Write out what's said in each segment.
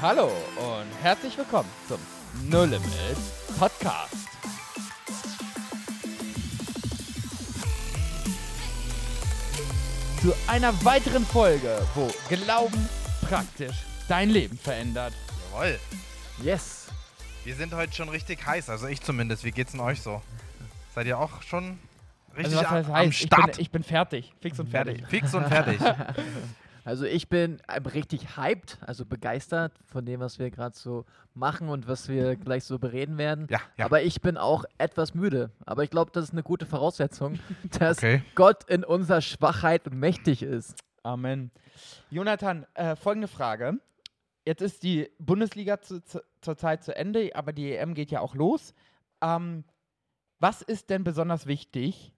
Hallo und herzlich willkommen zum No Limit Podcast. Zu einer weiteren Folge, wo Glauben praktisch dein Leben verändert. Jawohl. Yes. Wir sind heute schon richtig heiß, also ich zumindest. Wie geht's denn euch so? Seid ihr auch schon richtig Also was heißt am, heiß? am Ich bin, Start? ich bin fertig. Fix und fertig. Fix und fertig. Also ich bin ähm, richtig hyped, also begeistert von dem, was wir gerade so machen und was wir gleich so bereden werden. Ja, ja. Aber ich bin auch etwas müde. Aber ich glaube, das ist eine gute Voraussetzung, dass Okay. Gott in unserer Schwachheit mächtig ist. Amen. Jonathan, äh, folgende Frage. Jetzt ist die Bundesliga zu, zu, zurzeit zu Ende, aber die EM geht ja auch los. Ähm, was ist denn besonders wichtig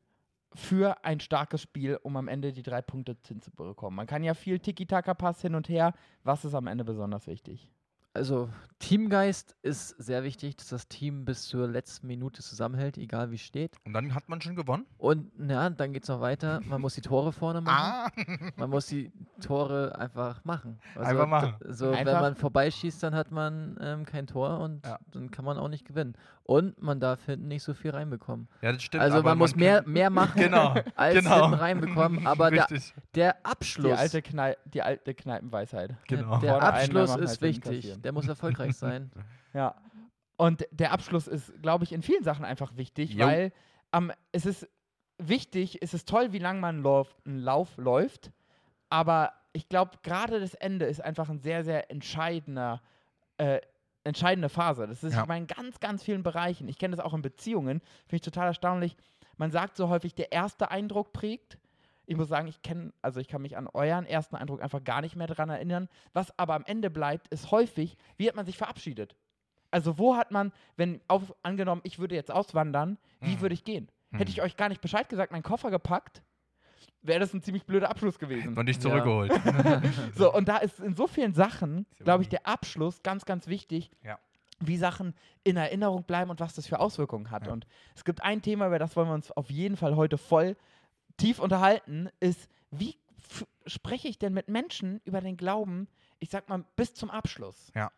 für ein starkes Spiel, um am Ende die drei Punkte hinzubekommen? Man kann ja viel Tiki-Taka-Pass hin und her. Was ist am Ende besonders wichtig? Also Teamgeist ist sehr wichtig, dass das Team bis zur letzten Minute zusammenhält, egal wie steht. Und dann hat man schon gewonnen? Und ja, dann geht es noch weiter. Man muss die Tore vorne machen. Ah! Man muss die Tore einfach machen. Also, Einfach machen. So, Einfach- wenn man vorbeischießt, dann hat man ähm, kein Tor und Ja. dann kann man auch nicht gewinnen. Und man darf hinten nicht so viel reinbekommen. Ja, das stimmt. also aber man muss mehr, mehr machen, Genau, als genau. hinten reinbekommen. Aber der, der Abschluss, Die alte, Knei die alte Kneipenweisheit. Genau. der mehr Abschluss ist hinten wichtig. Kassieren. Der muss erfolgreich sein. Ja. Und der Abschluss ist, glaube ich, in vielen Sachen einfach wichtig, Jo. weil ähm, es ist wichtig, es ist toll, wie lange man einen Lauf, einen Lauf läuft, aber ich glaube, gerade das Ende ist einfach ein sehr, sehr entscheidender, äh, entscheidende Phase. Das ist Ja. ich meine, in ganz, ganz vielen Bereichen. Ich kenne das auch in Beziehungen, finde ich total erstaunlich. Man sagt so häufig, der erste Eindruck prägt. Ich muss sagen, ich kenne, also ich kann mich an euren ersten Eindruck einfach gar nicht mehr daran erinnern. Was aber am Ende bleibt, ist häufig, wie hat man sich verabschiedet? Also wo hat man, wenn auf, angenommen, ich würde jetzt auswandern, wie Mhm. würde ich gehen? Hätte Mhm. ich euch gar nicht Bescheid gesagt, meinen Koffer gepackt, wäre das ein ziemlich blöder Abschluss gewesen. Und dich Ja. zurückgeholt. So, und da ist in so vielen Sachen, ja glaube ich, der Abschluss ganz, ganz wichtig, Ja. wie Sachen in Erinnerung bleiben und was das für Auswirkungen hat. Ja. Und es gibt ein Thema, über das wollen wir uns auf jeden Fall heute voll tief unterhalten, ist, wie spreche ich denn mit Menschen über den Glauben, ich sag mal, bis zum Abschluss? Ja.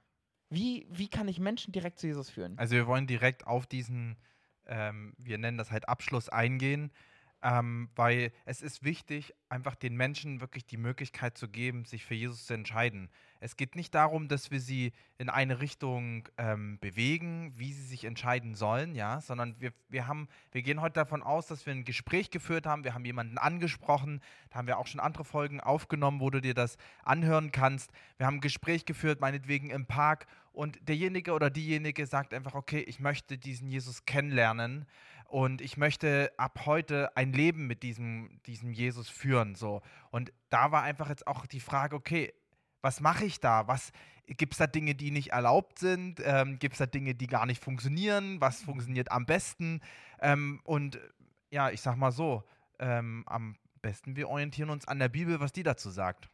Wie, wie kann ich Menschen direkt zu Jesus führen? Also wir wollen direkt auf diesen, ähm, wir nennen das halt Abschluss eingehen, ähm, weil es ist wichtig, einfach den Menschen wirklich die Möglichkeit zu geben, sich für Jesus zu entscheiden. Es geht nicht darum, dass wir sie in eine Richtung ähm, bewegen, wie sie sich entscheiden sollen, ja, sondern wir, wir haben, wir gehen heute davon aus, dass wir ein Gespräch geführt haben, wir haben jemanden angesprochen, da haben wir auch schon andere Folgen aufgenommen, wo du dir das anhören kannst. Wir haben ein Gespräch geführt, meinetwegen im Park, und derjenige oder diejenige sagt einfach, okay, ich möchte diesen Jesus kennenlernen und ich möchte ab heute ein Leben mit diesem, diesem Jesus führen. So. Und da war einfach jetzt auch die Frage, okay, was mache ich da? Was gibt es da Dinge, die nicht erlaubt sind? Ähm, gibt es da Dinge, die gar nicht funktionieren? Was funktioniert am besten? Ähm, und ja, ich sag mal so, ähm, am besten wir orientieren uns an der Bibel, was die dazu sagt.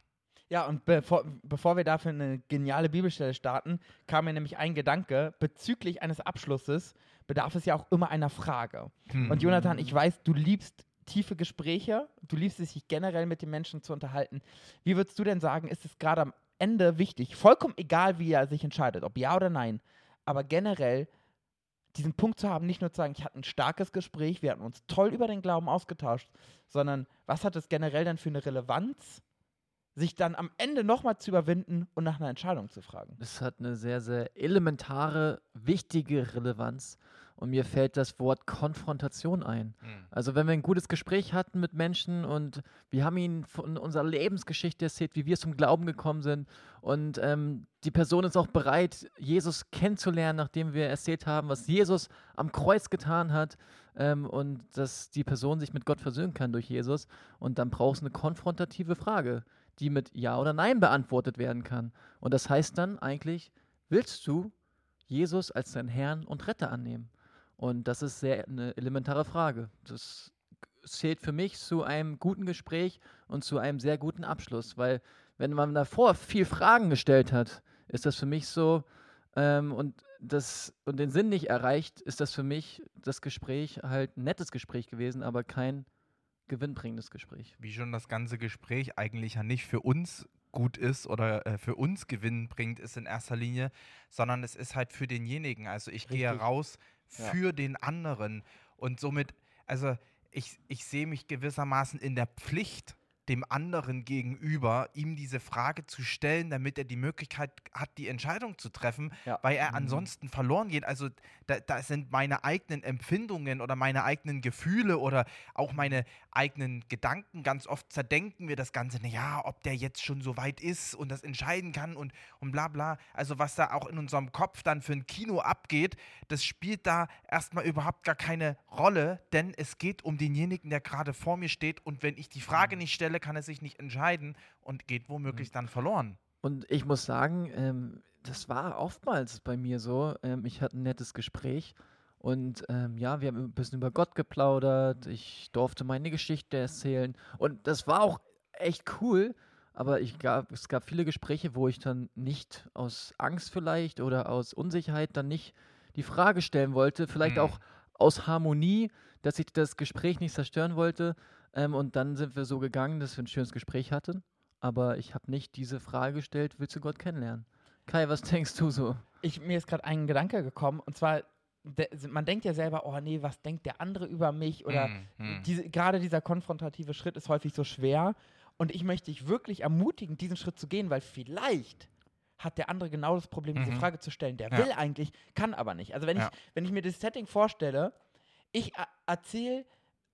Ja, und bevor, bevor wir dafür eine geniale Bibelstelle starten, kam mir nämlich ein Gedanke, bezüglich eines Abschlusses bedarf es ja auch immer einer Frage. Hm. Und Jonathan, ich weiß, du liebst tiefe Gespräche, du liebst es, sich generell mit den Menschen zu unterhalten. Wie würdest du denn sagen, ist es gerade am Ende wichtig, vollkommen egal, wie er sich entscheidet, ob ja oder nein, aber generell diesen Punkt zu haben, nicht nur zu sagen, ich hatte ein starkes Gespräch, wir hatten uns toll über den Glauben ausgetauscht, sondern was hat es generell dann für eine Relevanz, sich dann am Ende nochmal zu überwinden und nach einer Entscheidung zu fragen? Das hat eine sehr, sehr elementare, wichtige Relevanz. Und mir fällt das Wort Konfrontation ein. Hm. Also wenn wir ein gutes Gespräch hatten mit Menschen und wir haben ihnen von unserer Lebensgeschichte erzählt, wie wir zum Glauben gekommen sind und ähm, die Person ist auch bereit, Jesus kennenzulernen, nachdem wir erzählt haben, was Jesus am Kreuz getan hat ähm, und dass die Person sich mit Gott versöhnen kann durch Jesus. Und dann brauchst du eine konfrontative Frage, die mit Ja oder Nein beantwortet werden kann. Und das heißt dann eigentlich, willst du Jesus als deinen Herrn und Retter annehmen? Und das ist sehr eine elementare Frage. Das zählt für mich zu einem guten Gespräch und zu einem sehr guten Abschluss, weil wenn man davor viel Fragen gestellt hat, ist das für mich so ähm, und das und den Sinn nicht erreicht, ist das für mich das Gespräch halt ein nettes Gespräch gewesen, aber kein gewinnbringendes Gespräch. wie schon das ganze Gespräch eigentlich ja nicht für uns gut ist oder äh, für uns Gewinn bringt, ist in erster Linie, sondern es ist halt für denjenigen. Also ich gehe Richtig. Raus Ja. für den anderen und somit, also ich, ich sehe mich gewissermaßen in der Pflicht, dem anderen gegenüber, ihm diese Frage zu stellen, damit er die Möglichkeit hat, die Entscheidung zu treffen, Ja. weil er Mhm. ansonsten verloren geht. Also da, da sind meine eigenen Empfindungen oder meine eigenen Gefühle oder auch meine eigenen Gedanken. Ganz oft zerdenken wir das Ganze, naja, ob der jetzt schon so weit ist und das entscheiden kann und, und bla bla. Also was da auch in unserem Kopf dann für ein Kino abgeht, das spielt da erstmal überhaupt gar keine Rolle, denn es geht um denjenigen, der gerade vor mir steht und wenn ich die Frage nicht stelle, kann er sich nicht entscheiden und geht womöglich dann verloren. Und ich muss sagen, ähm, das war oftmals bei mir so. Ähm, ich hatte ein nettes Gespräch und ähm, ja, wir haben ein bisschen über Gott geplaudert. Ich durfte meine Geschichte erzählen und das war auch echt cool. Aber ich gab, es gab viele Gespräche, wo ich dann nicht aus Angst vielleicht oder aus Unsicherheit dann nicht die Frage stellen wollte. Vielleicht Hm. auch aus Harmonie, dass ich das Gespräch nicht zerstören wollte. Ähm, und dann sind wir so gegangen, dass wir ein schönes Gespräch hatten. Aber ich habe nicht diese Frage gestellt, willst du Gott kennenlernen? Kai, was denkst du so? Ich, mir ist gerade ein Gedanke gekommen und zwar, de, man denkt ja selber, oh nee, was denkt der andere über mich oder Hm, hm. diese, gerade dieser konfrontative Schritt ist häufig so schwer und ich möchte dich wirklich ermutigen, diesen Schritt zu gehen, weil vielleicht hat der andere genau das Problem, diese Mhm. Frage zu stellen. Der Ja. will eigentlich, kann aber nicht. Also wenn Ja. ich, wenn ich mir das Setting vorstelle, ich erzähle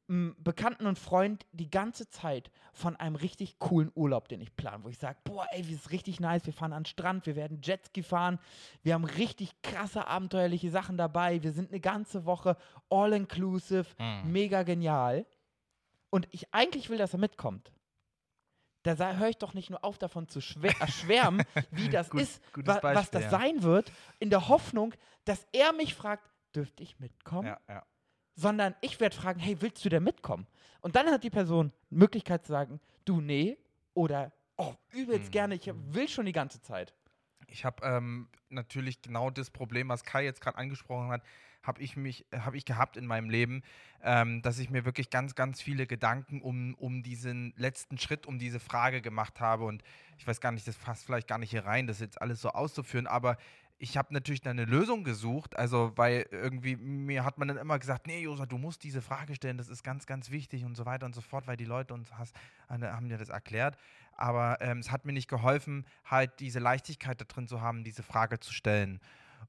Bekannten und Freund die ganze Zeit von einem richtig coolen Urlaub, den ich plane, wo ich sage, boah, ey, das ist richtig nice, wir fahren an den Strand, wir werden Jetski fahren, wir haben richtig krasse abenteuerliche Sachen dabei, wir sind eine ganze Woche all inclusive, Mhm. mega genial. Und ich eigentlich will, dass er mitkommt. Da höre ich doch nicht nur auf, davon zu schwär erschwärmen, wie das Gut- ist, wa was Beispiel, das ja. sein wird, in der Hoffnung, dass er mich fragt, dürfte ich mitkommen? Ja, ja. Sondern ich werde fragen, hey, willst du denn mitkommen? Und dann hat die Person Möglichkeit zu sagen, du, nee, oder, oh, übelst Mhm. gerne, ich will schon die ganze Zeit. Ich habe ähm, natürlich genau das Problem, was Kai jetzt gerade angesprochen hat, habe ich mich, habe ich gehabt in meinem Leben, ähm, dass ich mir wirklich ganz, ganz viele Gedanken um, um diesen letzten Schritt, um diese Frage gemacht habe. Und ich weiß gar nicht, das passt vielleicht gar nicht hier rein, das jetzt alles so auszuführen, aber ich habe natürlich dann eine Lösung gesucht, also weil irgendwie mir hat man dann immer gesagt, nee, Josa, du musst diese Frage stellen, das ist ganz, ganz wichtig und so weiter und so fort, weil die Leute uns has, haben dir das erklärt. Aber ähm, es hat mir nicht geholfen, halt diese Leichtigkeit da drin zu haben, diese Frage zu stellen.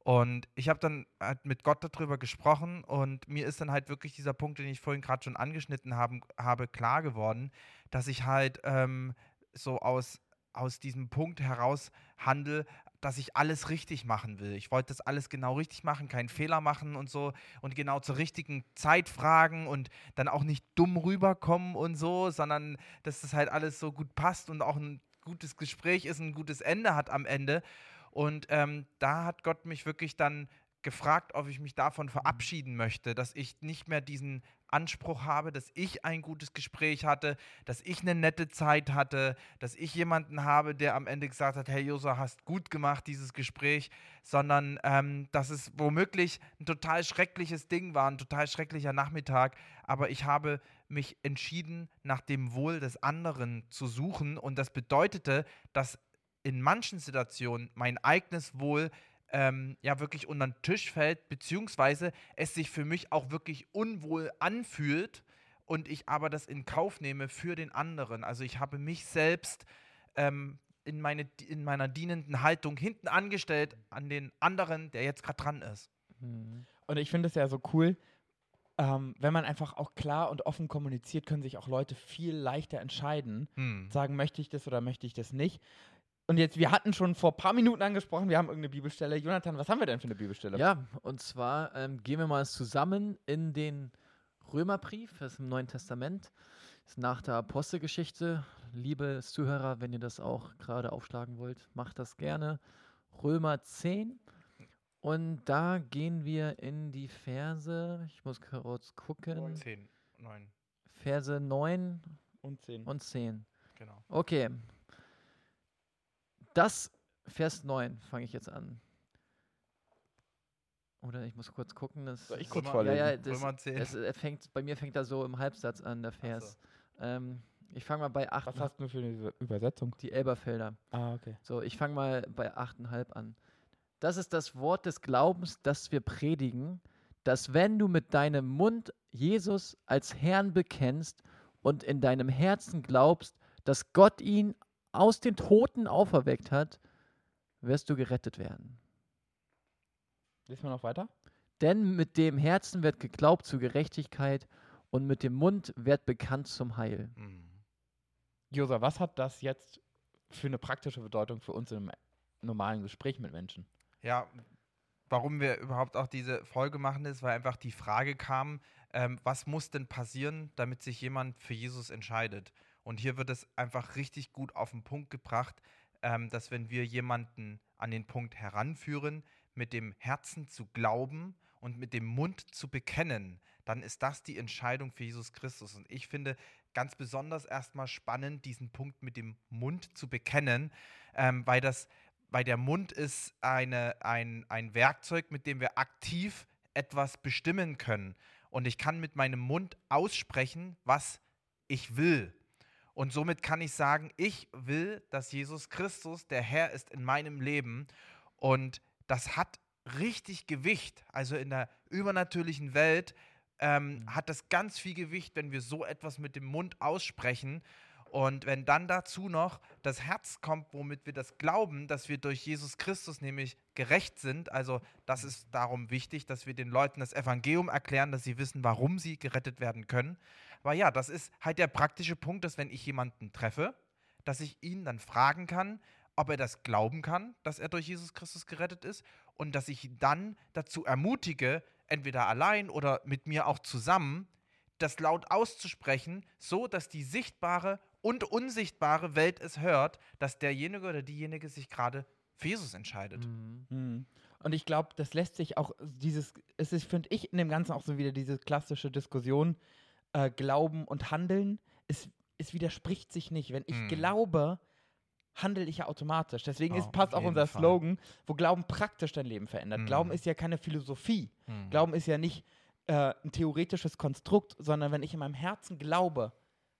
Und ich habe dann halt mit Gott darüber gesprochen und mir ist dann halt wirklich dieser Punkt, den ich vorhin gerade schon angeschnitten haben, habe, klar geworden, dass ich halt ähm, so aus, aus diesem Punkt heraus handle, dass ich alles richtig machen will. Ich wollte das alles genau richtig machen, keinen Fehler machen und so und genau zur richtigen Zeit fragen und dann auch nicht dumm rüberkommen und so, sondern dass das halt alles so gut passt und auch ein gutes Gespräch ist, ein gutes Ende hat am Ende. Und ähm, da hat Gott mich wirklich dann gefragt, ob ich mich davon verabschieden möchte, dass ich nicht mehr diesen Anspruch habe, dass ich ein gutes Gespräch hatte, dass ich eine nette Zeit hatte, dass ich jemanden habe, der am Ende gesagt hat, hey Josa, hast gut gemacht, dieses Gespräch, sondern ähm, dass es womöglich ein total schreckliches Ding war, ein total schrecklicher Nachmittag, aber ich habe mich entschieden, nach dem Wohl des anderen zu suchen und das bedeutete, dass in manchen Situationen mein eigenes Wohl ähm, ja wirklich unter den Tisch fällt, beziehungsweise es sich für mich auch wirklich unwohl anfühlt und ich aber das in Kauf nehme für den anderen. Also ich habe mich selbst ähm, in, meine, in meiner dienenden Haltung hinten angestellt an den anderen, der jetzt gerade dran ist. Hm. Und ich finde es ja so cool, ähm, wenn man einfach auch klar und offen kommuniziert, können sich auch Leute viel leichter entscheiden, Hm. sagen, möchte ich das oder möchte ich das nicht. Und jetzt, wir hatten schon vor ein paar Minuten angesprochen, wir haben irgendeine Bibelstelle. Jonathan, was haben wir denn für eine Bibelstelle? Ja, und zwar ähm, gehen wir mal zusammen in den Römerbrief, das ist im Neuen Testament, ist nach der Apostelgeschichte. Liebe Zuhörer, wenn ihr das auch gerade aufschlagen wollt, macht das gerne. Römer 10. Und da gehen wir in die Verse, ich muss kurz gucken, 10, 9, Verse 9 Und zehn. und 10. genau. Okay. Das, Vers 9, fange ich jetzt an. Oder ich muss kurz gucken. Das Soll ich kurz ja, vorlesen? ja, das, Römer 10. es, er fängt, bei mir fängt er so im Halbsatz an, der Vers. Ähm, Ich fange mal bei 8. Was hast du für eine Übersetzung? Die Elberfelder. Ah, okay. So, ich fange mal bei 8,5 an. Das ist das Wort des Glaubens, das wir predigen, dass wenn du mit deinem Mund Jesus als Herrn bekennst und in deinem Herzen glaubst, dass Gott ihn aus den Toten auferweckt hat, wirst du gerettet werden. Lesen wir noch weiter? Denn mit dem Herzen wird geglaubt zur Gerechtigkeit und mit dem Mund wird bekannt zum Heil. Mhm. Josa, was hat das jetzt für eine praktische Bedeutung für uns im normalen Gespräch mit Menschen? Ja, warum wir überhaupt auch diese Folge machen, ist, weil einfach die Frage kam, ähm, was muss denn passieren, damit sich jemand für Jesus entscheidet? Und hier wird es einfach richtig gut auf den Punkt gebracht, ähm, dass wenn wir jemanden an den Punkt heranführen, mit dem Herzen zu glauben und mit dem Mund zu bekennen, dann ist das die Entscheidung für Jesus Christus. Und ich finde ganz besonders erstmal spannend, diesen Punkt mit dem Mund zu bekennen, ähm, weil das, weil der Mund ist eine, ein, ein Werkzeug, mit dem wir aktiv etwas bestimmen können. Und ich kann mit meinem Mund aussprechen, was ich will. Und somit kann ich sagen, ich will, dass Jesus Christus der Herr ist in meinem Leben. Und das hat richtig Gewicht. Also in der übernatürlichen Welt ähm, hat das ganz viel Gewicht, wenn wir so etwas mit dem Mund aussprechen. Und wenn dann dazu noch das Herz kommt, womit wir das glauben, dass wir durch Jesus Christus nämlich gerecht sind, also das ist darum wichtig, dass wir den Leuten das Evangelium erklären, dass sie wissen, warum sie gerettet werden können. Aber ja, das ist halt der praktische Punkt, dass wenn ich jemanden treffe, dass ich ihn dann fragen kann, ob er das glauben kann, dass er durch Jesus Christus gerettet ist und dass ich ihn dann dazu ermutige, entweder allein oder mit mir auch zusammen, das laut auszusprechen, so dass die sichtbare und unsichtbare Welt es hört, dass derjenige oder diejenige sich gerade für Jesus entscheidet. Mhm. Mhm. Und ich glaube, das lässt sich auch dieses, es ist, finde ich, in dem Ganzen auch so wieder diese klassische Diskussion, äh, Glauben und Handeln, es, es widerspricht sich nicht. Wenn ich Mhm. glaube, handle ich ja automatisch. Deswegen Ja, ist, passt auch unser Fall. Slogan, wo Glauben praktisch dein Leben verändert. Mhm. Glauben ist ja keine Philosophie. Mhm. Glauben ist ja nicht äh, ein theoretisches Konstrukt, sondern wenn ich in meinem Herzen glaube,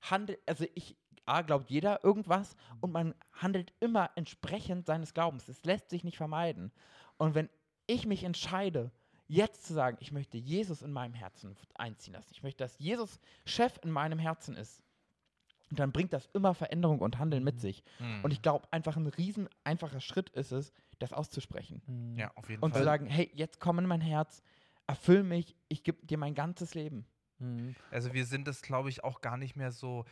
handel, also ich, A, glaubt jeder irgendwas und man handelt immer entsprechend seines Glaubens. Es lässt sich nicht vermeiden. Und wenn ich mich entscheide, jetzt zu sagen, ich möchte Jesus in meinem Herzen einziehen lassen, ich möchte, dass Jesus Chef in meinem Herzen ist, dann bringt das immer Veränderung und Handeln mit sich. Mhm. Und ich glaube, einfach ein riesen einfacher Schritt ist es, das auszusprechen. Mhm. ja, auf jeden Und Fall. zu sagen, hey, jetzt komm in mein Herz, erfüll mich, ich gebe dir mein ganzes Leben. Mhm. Also wir sind es, glaube ich, auch gar nicht mehr so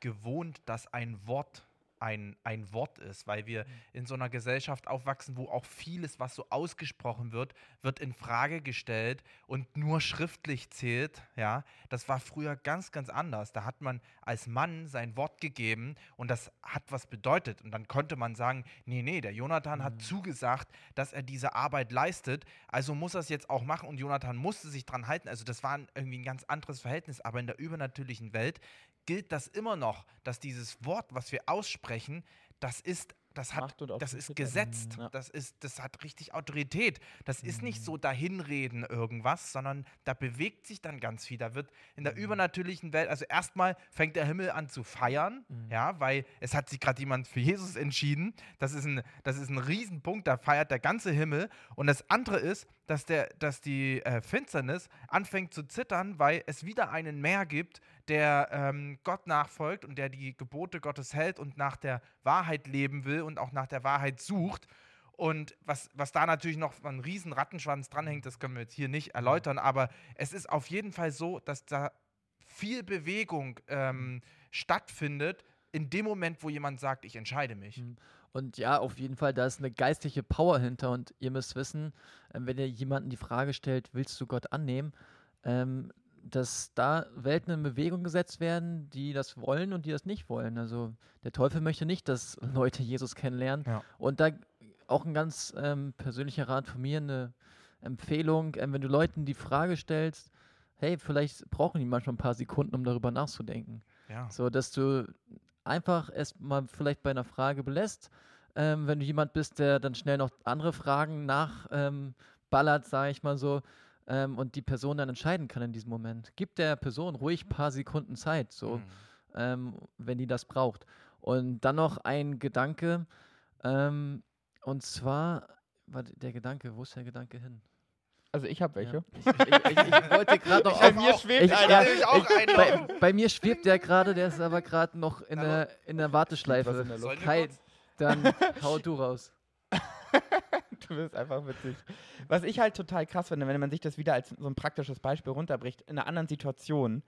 gewohnt, dass ein Wort ein, ein Wort ist, weil wir in so einer Gesellschaft aufwachsen, wo auch vieles, was so ausgesprochen wird, wird in Frage gestellt und nur schriftlich zählt. Ja, das war früher ganz, ganz anders. Da hat man als Mann sein Wort gegeben und das hat was bedeutet. Und dann konnte man sagen, nee, nee, der Jonathan hat zugesagt, dass er diese Arbeit leistet, also muss er es jetzt auch machen und Jonathan musste sich dran halten. Also das war irgendwie ein ganz anderes Verhältnis, aber in der übernatürlichen Welt gilt das immer noch, dass dieses Wort, was wir aussprechen, das ist, das hat, das ist gesetzt, Mhm, ja. das ist, das hat richtig Autorität. Das ist nicht so dahinreden irgendwas, sondern da bewegt sich dann ganz viel. Da wird in der übernatürlichen Welt, also erstmal fängt der Himmel an zu feiern, ja, weil es hat sich gerade jemand für Jesus entschieden. Das ist ein, das ist ein Riesenpunkt, da feiert der ganze Himmel. Und das andere ist, dass, der, dass die äh, Finsternis anfängt zu zittern, weil es wieder einen mehr gibt, der ähm, Gott nachfolgt und der die Gebote Gottes hält und nach der Wahrheit leben will und auch nach der Wahrheit sucht. Und was, was da natürlich noch ein riesen Rattenschwanz dranhängt, das können wir jetzt hier nicht erläutern, aber es ist auf jeden Fall so, dass da viel Bewegung ähm, stattfindet in dem Moment, wo jemand sagt, ich entscheide mich. Mhm. Und ja, auf jeden Fall, da ist eine geistliche Power hinter. Und ihr müsst wissen, ähm, wenn ihr jemanden die Frage stellt, willst du Gott annehmen, ähm, dass da Welten in Bewegung gesetzt werden, die das wollen und die das nicht wollen. Also der Teufel möchte nicht, dass Leute Jesus kennenlernen. Ja. Und da auch ein ganz ähm, persönlicher Rat von mir, eine Empfehlung, ähm, wenn du Leuten die Frage stellst, hey, vielleicht brauchen die manchmal ein paar Sekunden, um darüber nachzudenken. Ja. So, dass du einfach erstmal vielleicht bei einer Frage belässt. Ähm, wenn du jemand bist, der dann schnell noch andere Fragen nachballert, ähm, sage ich mal so, ähm, und die Person dann entscheiden kann in diesem Moment. Gib der Person ruhig ein paar Sekunden Zeit. So. Mhm. ähm, wenn die das braucht. Und dann noch ein Gedanke, ähm, und zwar, warte, der Gedanke, wo ist der Gedanke hin? Also ich habe welche. Ja. Ich, ich, ich, ich wollte gerade noch Bei mir schwebt einer. bei, bei mir schwebt der gerade, der ist aber gerade noch in der, in der Warteschleife. Kai, dann hau du raus. Du bist einfach witzig. Was ich halt total krass finde, wenn man sich das wieder als so ein praktisches Beispiel runterbricht, in einer anderen Situation,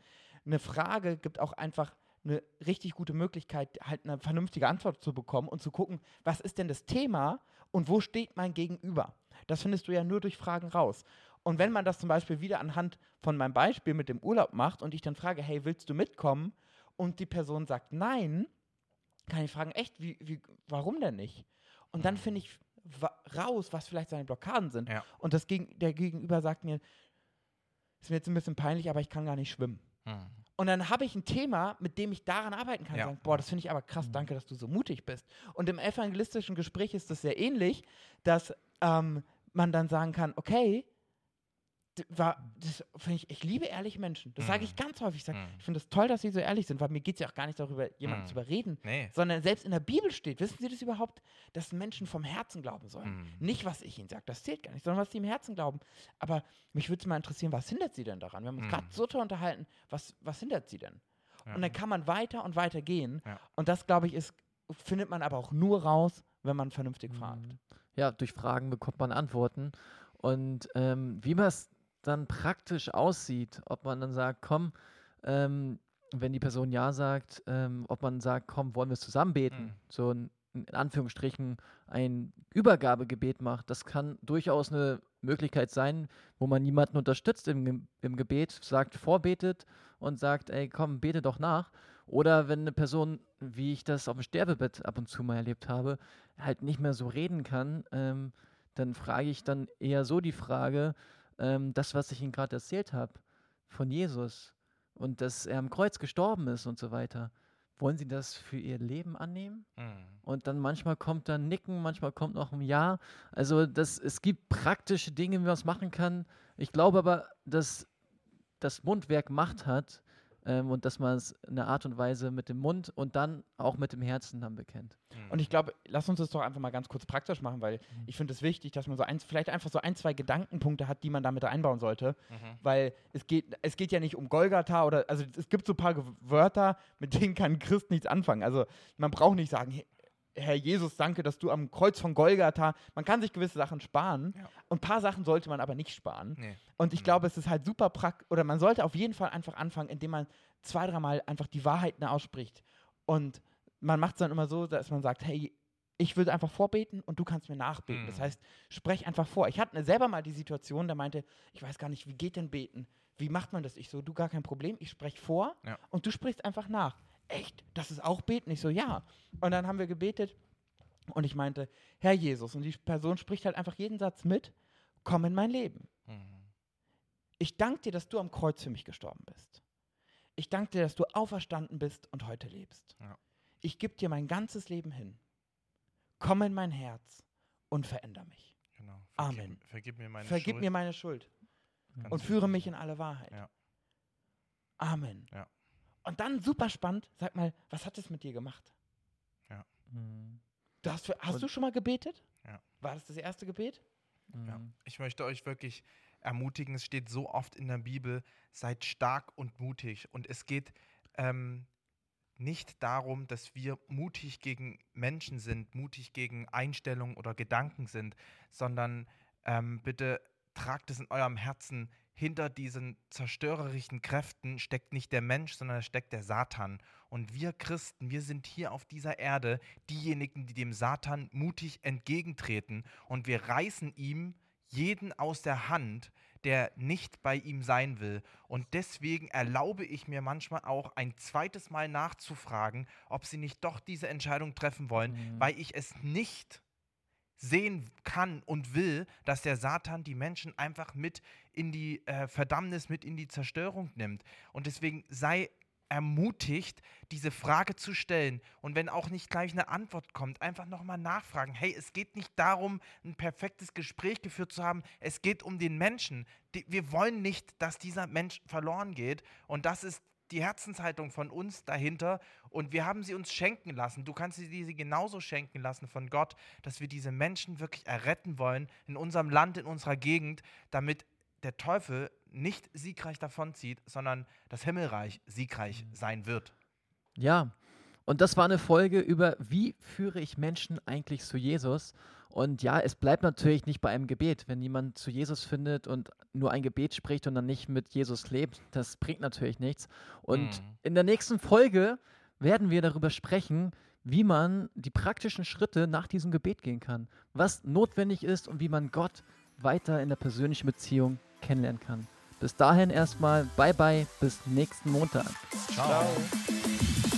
eine Frage gibt auch einfach eine richtig gute Möglichkeit, halt eine vernünftige Antwort zu bekommen und zu gucken, was ist denn das Thema und wo steht mein Gegenüber. Das findest du ja nur durch Fragen raus. Und wenn man das zum Beispiel wieder anhand von meinem Beispiel mit dem Urlaub macht und ich dann frage, hey, willst du mitkommen? Und die Person sagt nein, kann ich fragen, echt, wie, wie, warum denn nicht? Und dann finde ich raus, was vielleicht seine Blockaden sind. Ja. Und das Gegen der Gegenüber sagt mir, ist mir jetzt ein bisschen peinlich, aber ich kann gar nicht schwimmen. Hm. Und dann habe ich ein Thema, mit dem ich daran arbeiten kann. Ja. Sagen, boah, das finde ich aber krass, Mhm. danke, dass du so mutig bist. Und im evangelistischen Gespräch ist das sehr ähnlich, dass ähm, man dann sagen kann, okay, war, das finde ich, ich liebe ehrliche Menschen. Das sage ich Mhm. ganz häufig. Ich sage, Mhm. ich finde es toll, dass sie so ehrlich sind, weil mir geht es ja auch gar nicht darüber, jemanden Mhm. zu überreden, Nee. sondern selbst in der Bibel steht, wissen Sie das überhaupt, dass Menschen vom Herzen glauben sollen? Hm. Nicht, was ich ihnen sage, das zählt gar nicht, sondern was sie im Herzen glauben. Aber mich würde es mal interessieren, was hindert sie denn daran? Wir haben uns Mhm. gerade so toll unterhalten, was, was hindert sie denn? Ja. Und dann kann man weiter und weiter gehen. Ja. Und das, glaube ich, ist, findet man aber auch nur raus, wenn man vernünftig fragt. Ja, durch Fragen bekommt man Antworten. Und ähm, wie man es dann praktisch aussieht, ob man dann sagt, komm, ähm, wenn die Person Ja sagt, ähm, ob man sagt, komm, wollen wir es zusammen beten, Mhm. so ein, in Anführungsstrichen ein Übergabegebet macht, das kann durchaus eine Möglichkeit sein, wo man jemanden unterstützt im, im Gebet, sagt, vorbetet und sagt, ey, komm, bete doch nach. Oder wenn eine Person, wie ich das auf dem Sterbebett ab und zu mal erlebt habe, halt nicht mehr so reden kann, ähm, dann frage ich dann eher so die Frage, ähm, das, was ich Ihnen gerade erzählt habe, von Jesus und dass er am Kreuz gestorben ist und so weiter. Wollen Sie das für Ihr Leben annehmen? Hm. Und dann manchmal kommt dann Nicken, manchmal kommt noch ein Ja. Also das, es gibt praktische Dinge, wie man es machen kann. Ich glaube aber, dass das Mundwerk Macht hat ähm, und dass man es in einer Art und Weise mit dem Mund und dann auch mit dem Herzen dann bekennt. Und ich glaube, lass uns das doch einfach mal ganz kurz praktisch machen, weil Mhm. ich finde es wichtig, dass man so eins, vielleicht einfach so ein, zwei Gedankenpunkte hat, die man damit einbauen sollte. Mhm. Weil es geht, es geht ja nicht um Golgatha oder, also es gibt so ein paar Wörter, mit denen kann ein Christ nichts anfangen. Also man braucht nicht sagen, "He- Herr Jesus, danke, dass du am Kreuz von Golgatha, man kann sich gewisse Sachen sparen Ja. und ein paar Sachen sollte man aber nicht sparen. Nee. Und ich Mhm. glaube, es ist halt super praktisch, oder man sollte auf jeden Fall einfach anfangen, indem man zwei, dreimal einfach die Wahrheiten ausspricht. Und man macht es dann immer so, dass man sagt, hey, ich will einfach vorbeten und du kannst mir nachbeten. Das Mhm. heißt, sprech einfach vor. Ich hatte selber mal die Situation, da meinte, ich weiß gar nicht, wie geht denn beten? Wie macht man das? Ich so, du gar kein Problem, ich spreche vor Ja. und du sprichst einfach nach. Echt? Das ist auch beten? Ich so, ja. Und dann haben wir gebetet und ich meinte, Herr Jesus. Und die Person spricht halt einfach jeden Satz mit, komm in mein Leben. Mhm. Ich danke dir, dass du am Kreuz für mich gestorben bist. Ich danke dir, dass du auferstanden bist und heute lebst. Ja. Ich gebe dir mein ganzes Leben hin. Komm in mein Herz und veränder mich. Genau. Amen. Vergib, vergib mir meine Vergib Schuld. mir meine Schuld und führe mich in alle Wahrheit. Ja. Amen. Ja. Und dann super spannend, sag mal, was hat es mit dir gemacht? Mhm. Du hast, hast Und- du schon mal gebetet? Ja. War das das erste Gebet? Ja. Mhm. Ich möchte euch wirklich ermutigen, es steht so oft in der Bibel, seid stark und mutig. Und es geht ähm, nicht darum, dass wir mutig gegen Menschen sind, mutig gegen Einstellungen oder Gedanken sind, sondern ähm, bitte tragt es in eurem Herzen. Hinter diesen zerstörerischen Kräften steckt nicht der Mensch, sondern da steckt der Satan. Und wir Christen, wir sind hier auf dieser Erde diejenigen, die dem Satan mutig entgegentreten. Und wir reißen ihm jeden aus der Hand, der nicht bei ihm sein will. Und deswegen erlaube ich mir manchmal auch ein zweites Mal nachzufragen, ob sie nicht doch diese Entscheidung treffen wollen, Mhm. weil ich es nicht sehen kann und will, dass der Satan die Menschen einfach mit in die äh, Verdammnis, mit in die Zerstörung nimmt. Und deswegen sei ermutigt, diese Frage zu stellen. Und wenn auch nicht gleich eine Antwort kommt, einfach nochmal nachfragen. Hey, es geht nicht darum, ein perfektes Gespräch geführt zu haben. Es geht um den Menschen. Wir wollen nicht, dass dieser Mensch verloren geht. Und das ist die Herzenshaltung von uns dahinter und wir haben sie uns schenken lassen. Du kannst sie sie genauso schenken lassen von Gott, dass wir diese Menschen wirklich erretten wollen in unserem Land, in unserer Gegend, damit der Teufel nicht siegreich davonzieht, sondern das Himmelreich siegreich sein wird. Ja, und das war eine Folge über, wie führe ich Menschen eigentlich zu Jesus. Und ja, es bleibt natürlich nicht bei einem Gebet. Wenn jemand zu Jesus findet und nur ein Gebet spricht und dann nicht mit Jesus lebt, das bringt natürlich nichts. Und Mhm. in der nächsten Folge werden wir darüber sprechen, wie man die praktischen Schritte nach diesem Gebet gehen kann, was notwendig ist und wie man Gott weiter in der persönlichen Beziehung kennenlernen kann. Bis dahin erstmal, bye bye, bis nächsten Montag. Ciao. Ciao.